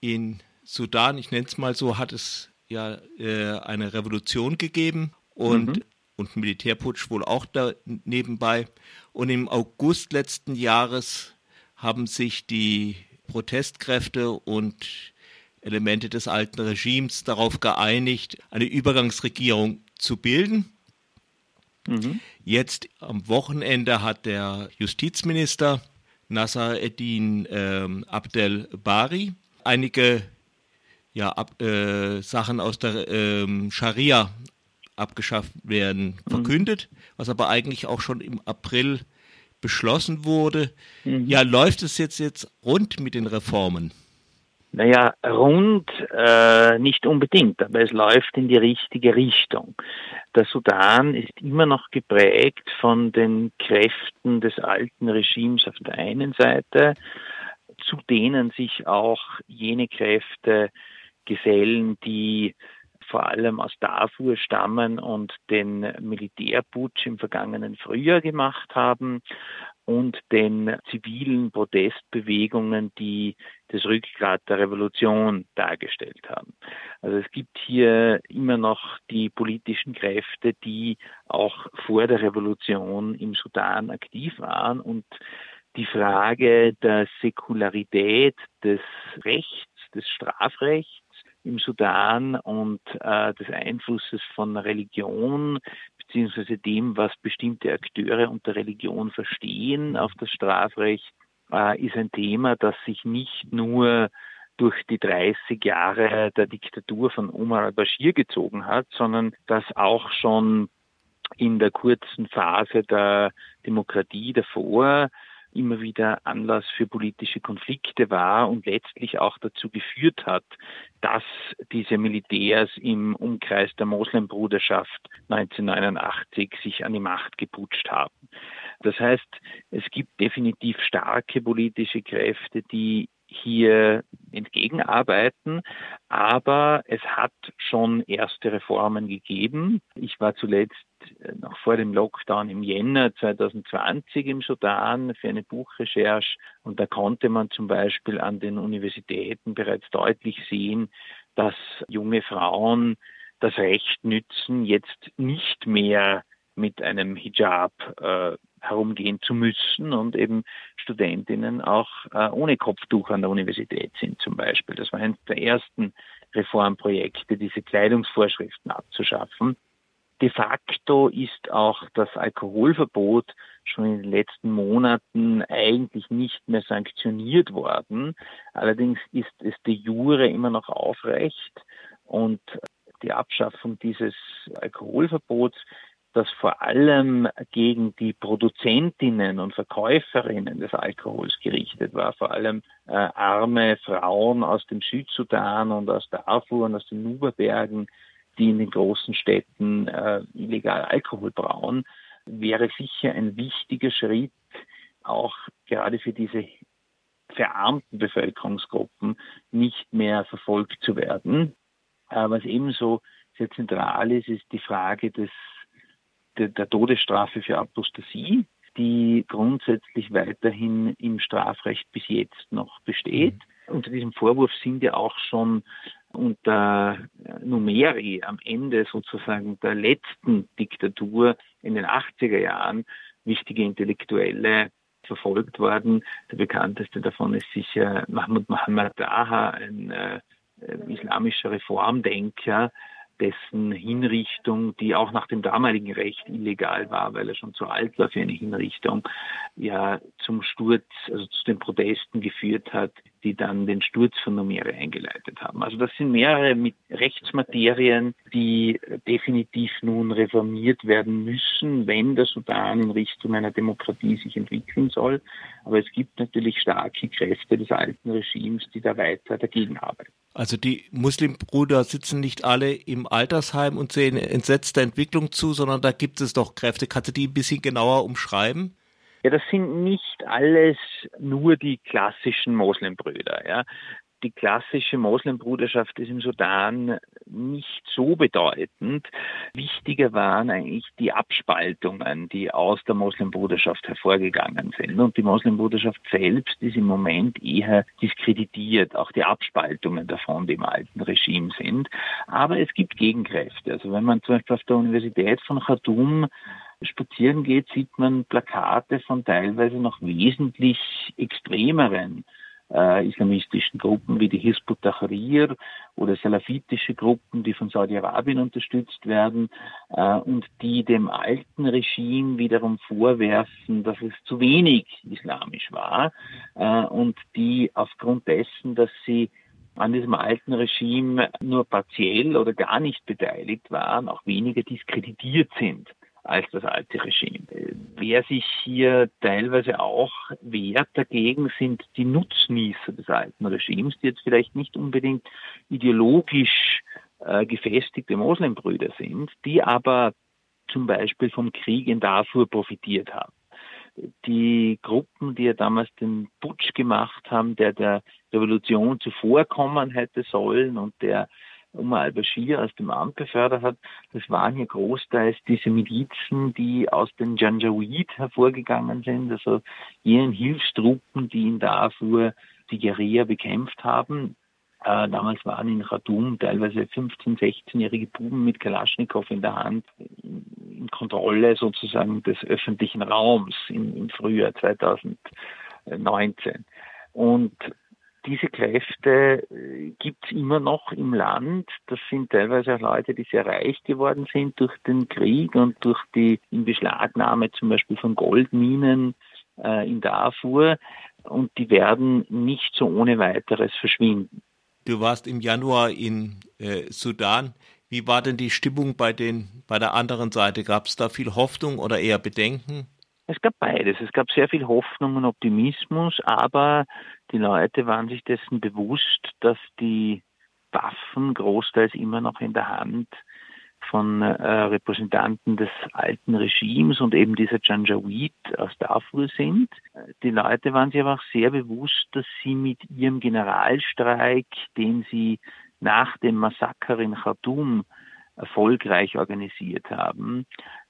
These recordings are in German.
in Sudan, ich nenne es mal so, hat es ja äh, eine Revolution gegeben und, mhm. und Militärputsch wohl auch da nebenbei. Und im August letzten Jahres haben sich die Protestkräfte und Elemente des alten Regimes darauf geeinigt, eine Übergangsregierung zu bilden. Mhm. Jetzt am Wochenende hat der Justizminister Nasser Eddin ähm, Abdel Bari einige ja, ab, äh, Sachen aus der ähm, Scharia abgeschafft werden mhm. verkündet, mhm. was aber eigentlich auch schon im April beschlossen wurde. Mhm. Ja, läuft es jetzt, jetzt rund mit den Reformen? Naja, rund äh, nicht unbedingt, aber es läuft in die richtige Richtung. Der Sudan ist immer noch geprägt von den Kräften des alten Regimes auf der einen Seite, zu denen sich auch jene Kräfte gesellen, die vor allem aus Darfur stammen und den Militärputsch im vergangenen Frühjahr gemacht haben und den zivilen Protestbewegungen, die das Rückgrat der Revolution dargestellt haben. Also es gibt hier immer noch die politischen Kräfte, die auch vor der Revolution im Sudan aktiv waren und die Frage der Säkularität des Rechts, des Strafrechts im Sudan und äh, des Einflusses von Religion beziehungsweise dem, was bestimmte Akteure unter Religion verstehen auf das Strafrecht, äh, ist ein Thema, das sich nicht nur durch die 30 Jahre der Diktatur von Omar al-Bashir gezogen hat, sondern das auch schon in der kurzen Phase der Demokratie davor immer wieder Anlass für politische Konflikte war und letztlich auch dazu geführt hat, dass diese Militärs im Umkreis der Moslembruderschaft 1989 sich an die Macht geputscht haben. Das heißt, es gibt definitiv starke politische Kräfte, die hier entgegenarbeiten, aber es hat schon erste Reformen gegeben. Ich war zuletzt äh, noch vor dem Lockdown im Jänner 2020 im Sudan für eine Buchrecherche und da konnte man zum Beispiel an den Universitäten bereits deutlich sehen, dass junge Frauen das Recht nützen, jetzt nicht mehr mit einem Hijab äh, herumgehen zu müssen und eben Studentinnen auch äh, ohne Kopftuch an der Universität sind zum Beispiel. Das war eines der ersten Reformprojekte, diese Kleidungsvorschriften abzuschaffen. De facto ist auch das Alkoholverbot schon in den letzten Monaten eigentlich nicht mehr sanktioniert worden. Allerdings ist es de jure immer noch aufrecht und die Abschaffung dieses Alkoholverbots das vor allem gegen die Produzentinnen und Verkäuferinnen des Alkohols gerichtet war, vor allem äh, arme Frauen aus dem Südsudan und aus Darfur und aus den Nuberbergen, die in den großen Städten äh, illegal Alkohol brauen, wäre sicher ein wichtiger Schritt, auch gerade für diese verarmten Bevölkerungsgruppen nicht mehr verfolgt zu werden. Äh, was ebenso sehr zentral ist, ist die Frage des der, Todesstrafe für Apostasie, die grundsätzlich weiterhin im Strafrecht bis jetzt noch besteht. Mhm. Unter diesem Vorwurf sind ja auch schon unter Numeri am Ende sozusagen der letzten Diktatur in den 80er Jahren wichtige Intellektuelle verfolgt worden. Der bekannteste davon ist sicher Mahmoud Mohammed Daha, ein äh, islamischer Reformdenker, dessen Hinrichtung, die auch nach dem damaligen Recht illegal war, weil er schon zu alt war für eine Hinrichtung, ja zum Sturz, also zu den Protesten geführt hat, die dann den Sturz von Numere eingeleitet haben. Also das sind mehrere Rechtsmaterien, die definitiv nun reformiert werden müssen, wenn der Sudan in Richtung einer Demokratie sich entwickeln soll. Aber es gibt natürlich starke Kräfte des alten Regimes, die da weiter dagegen arbeiten. Also die Muslimbruder sitzen nicht alle im Altersheim und sehen entsetzte Entwicklung zu, sondern da gibt es doch Kräfte. Kannst du die ein bisschen genauer umschreiben? Ja, das sind nicht alles nur die klassischen Moslembrüder. Ja. Die klassische Moslembruderschaft ist im Sudan nicht so bedeutend. Wichtiger waren eigentlich die Abspaltungen, die aus der Moslembruderschaft hervorgegangen sind. Und die Moslembruderschaft selbst ist im Moment eher diskreditiert, auch die Abspaltungen davon, die im alten Regime sind. Aber es gibt Gegenkräfte. Also wenn man zum Beispiel auf der Universität von Khartoum spazieren geht, sieht man Plakate von teilweise noch wesentlich extremeren äh, islamistischen Gruppen wie die Hizb ut-Tahrir oder salafitische Gruppen, die von Saudi-Arabien unterstützt werden äh, und die dem alten Regime wiederum vorwerfen, dass es zu wenig islamisch war äh, und die aufgrund dessen, dass sie an diesem alten Regime nur partiell oder gar nicht beteiligt waren, auch weniger diskreditiert sind als das alte Regime. Wer sich hier teilweise auch wehrt dagegen, sind die Nutznießer des alten Regimes, die jetzt vielleicht nicht unbedingt ideologisch äh, gefestigte Moslembrüder sind, die aber zum Beispiel vom Krieg in Darfur profitiert haben. Die Gruppen, die ja damals den Putsch gemacht haben, der der Revolution zuvorkommen hätte sollen und der Umar al-Bashir aus dem Amt befördert hat, das waren hier großteils diese Milizen, die aus den Janjaweed hervorgegangen sind, also jenen Hilfstruppen, die in Darfur die Guerilla bekämpft haben. Äh, damals waren in Khartoum teilweise 15-, 16-jährige Buben mit Kalaschnikow in der Hand in Kontrolle sozusagen des öffentlichen Raums im, im Frühjahr 2019. Und diese Kräfte äh, gibt es immer noch im Land. Das sind teilweise auch Leute, die sehr reich geworden sind durch den Krieg und durch die Inbeschlagnahme zum Beispiel von Goldminen äh, in Darfur. Und die werden nicht so ohne weiteres verschwinden. Du warst im Januar in äh, Sudan. Wie war denn die Stimmung bei, den, bei der anderen Seite? Gab es da viel Hoffnung oder eher Bedenken? Es gab beides. Es gab sehr viel Hoffnung und Optimismus, aber die Leute waren sich dessen bewusst, dass die Waffen großteils immer noch in der Hand von äh, Repräsentanten des alten Regimes und eben dieser Janjaweed aus Darfur sind. Die Leute waren sich aber auch sehr bewusst, dass sie mit ihrem Generalstreik, den sie nach dem Massaker in Khartoum erfolgreich organisiert haben,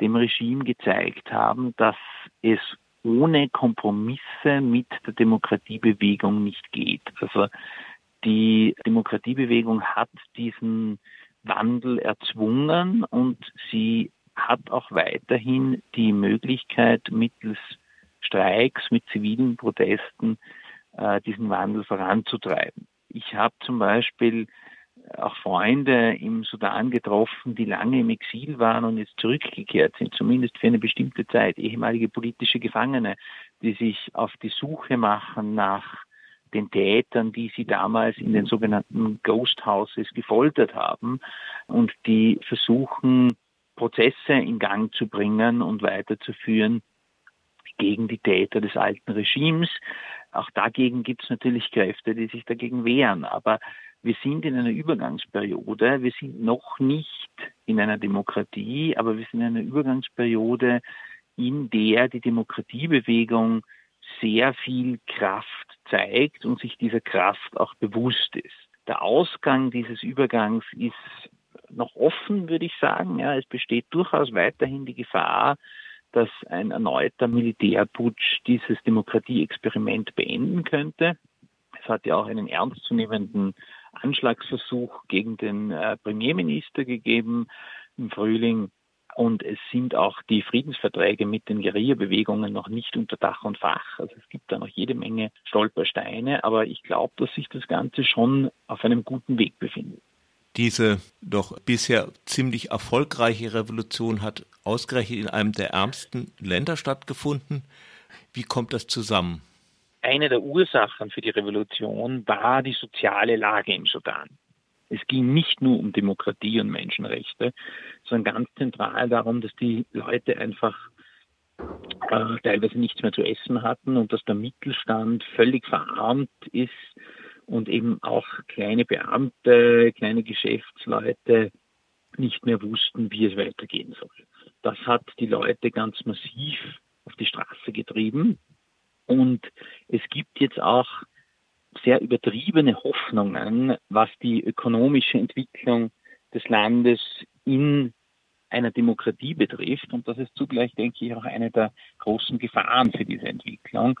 dem Regime gezeigt haben, dass es ohne Kompromisse mit der Demokratiebewegung nicht geht. Also die Demokratiebewegung hat diesen Wandel erzwungen und sie hat auch weiterhin die Möglichkeit, mittels Streiks, mit zivilen Protesten äh, diesen Wandel voranzutreiben. Ich habe zum Beispiel auch Freunde im Sudan getroffen, die lange im Exil waren und jetzt zurückgekehrt sind, zumindest für eine bestimmte Zeit, ehemalige politische Gefangene, die sich auf die Suche machen nach den Tätern, die sie damals in den sogenannten Ghost Houses gefoltert haben und die versuchen, Prozesse in Gang zu bringen und weiterzuführen gegen die Täter des alten Regimes. Auch dagegen gibt es natürlich Kräfte, die sich dagegen wehren. Aber wir sind in einer Übergangsperiode. Wir sind noch nicht in einer Demokratie, aber wir sind in einer Übergangsperiode, in der die Demokratiebewegung sehr viel Kraft zeigt und sich dieser Kraft auch bewusst ist. Der Ausgang dieses Übergangs ist noch offen, würde ich sagen. Ja, es besteht durchaus weiterhin die Gefahr, dass ein erneuter Militärputsch dieses Demokratieexperiment beenden könnte. Es hat ja auch einen ernstzunehmenden Anschlagsversuch gegen den äh, Premierminister gegeben im Frühling. Und es sind auch die Friedensverträge mit den Guerilla-Bewegungen noch nicht unter Dach und Fach. Also es gibt da noch jede Menge Stolpersteine, aber ich glaube, dass sich das Ganze schon auf einem guten Weg befindet. Diese doch bisher ziemlich erfolgreiche Revolution hat ausgerechnet in einem der ärmsten Länder stattgefunden. Wie kommt das zusammen? Eine der Ursachen für die Revolution war die soziale Lage im Sudan. Es ging nicht nur um Demokratie und Menschenrechte, sondern ganz zentral darum, dass die Leute einfach äh, teilweise nichts mehr zu essen hatten und dass der Mittelstand völlig verarmt ist und eben auch kleine Beamte, kleine Geschäftsleute nicht mehr wussten, wie es weitergehen soll. Das hat die Leute ganz massiv auf die Straße getrieben. Und es gibt jetzt auch sehr übertriebene Hoffnungen, was die ökonomische Entwicklung des Landes in einer Demokratie betrifft. Und das ist zugleich, denke ich, auch eine der großen Gefahren für diese Entwicklung.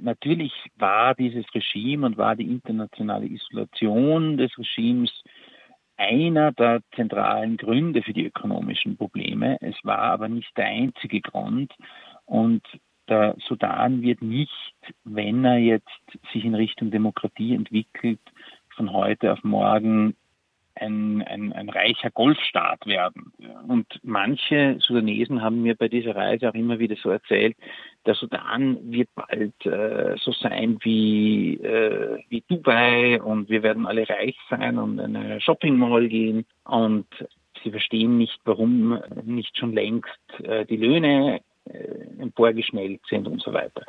Natürlich war dieses Regime und war die internationale Isolation des Regimes einer der zentralen Gründe für die ökonomischen Probleme. Es war aber nicht der einzige Grund. Und der Sudan wird nicht, wenn er jetzt sich in Richtung Demokratie entwickelt, von heute auf morgen ein, ein, ein reicher Golfstaat werden. Und manche Sudanesen haben mir bei dieser Reise auch immer wieder so erzählt, der Sudan wird bald äh, so sein wie, äh, wie Dubai und wir werden alle reich sein und in eine Shopping Mall gehen und sie verstehen nicht, warum nicht schon längst äh, die Löhne emporgeschnellt sind und so weiter.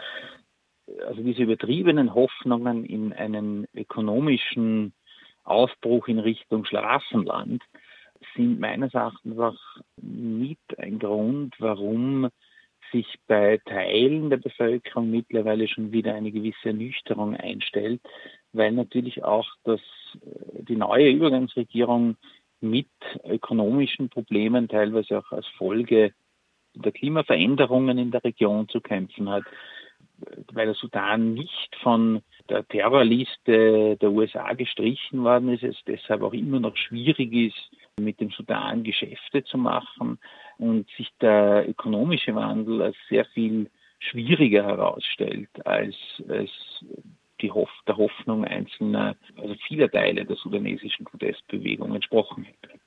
Also diese übertriebenen Hoffnungen in einen ökonomischen Aufbruch in Richtung Schlaraffenland sind meines Erachtens auch mit ein Grund, warum sich bei Teilen der Bevölkerung mittlerweile schon wieder eine gewisse Ernüchterung einstellt, weil natürlich auch das, äh, die neue Übergangsregierung mit ökonomischen Problemen, teilweise auch als Folge der Klimaveränderungen in der Region zu kämpfen hat, weil der Sudan nicht von der Terrorliste der USA gestrichen worden ist, es deshalb auch immer noch schwierig ist, mit dem Sudan Geschäfte zu machen und sich der ökonomische Wandel als sehr viel schwieriger herausstellt, als es die Hoff der Hoffnung einzelner, also vieler Teile der sudanesischen Protestbewegung entsprochen hätte.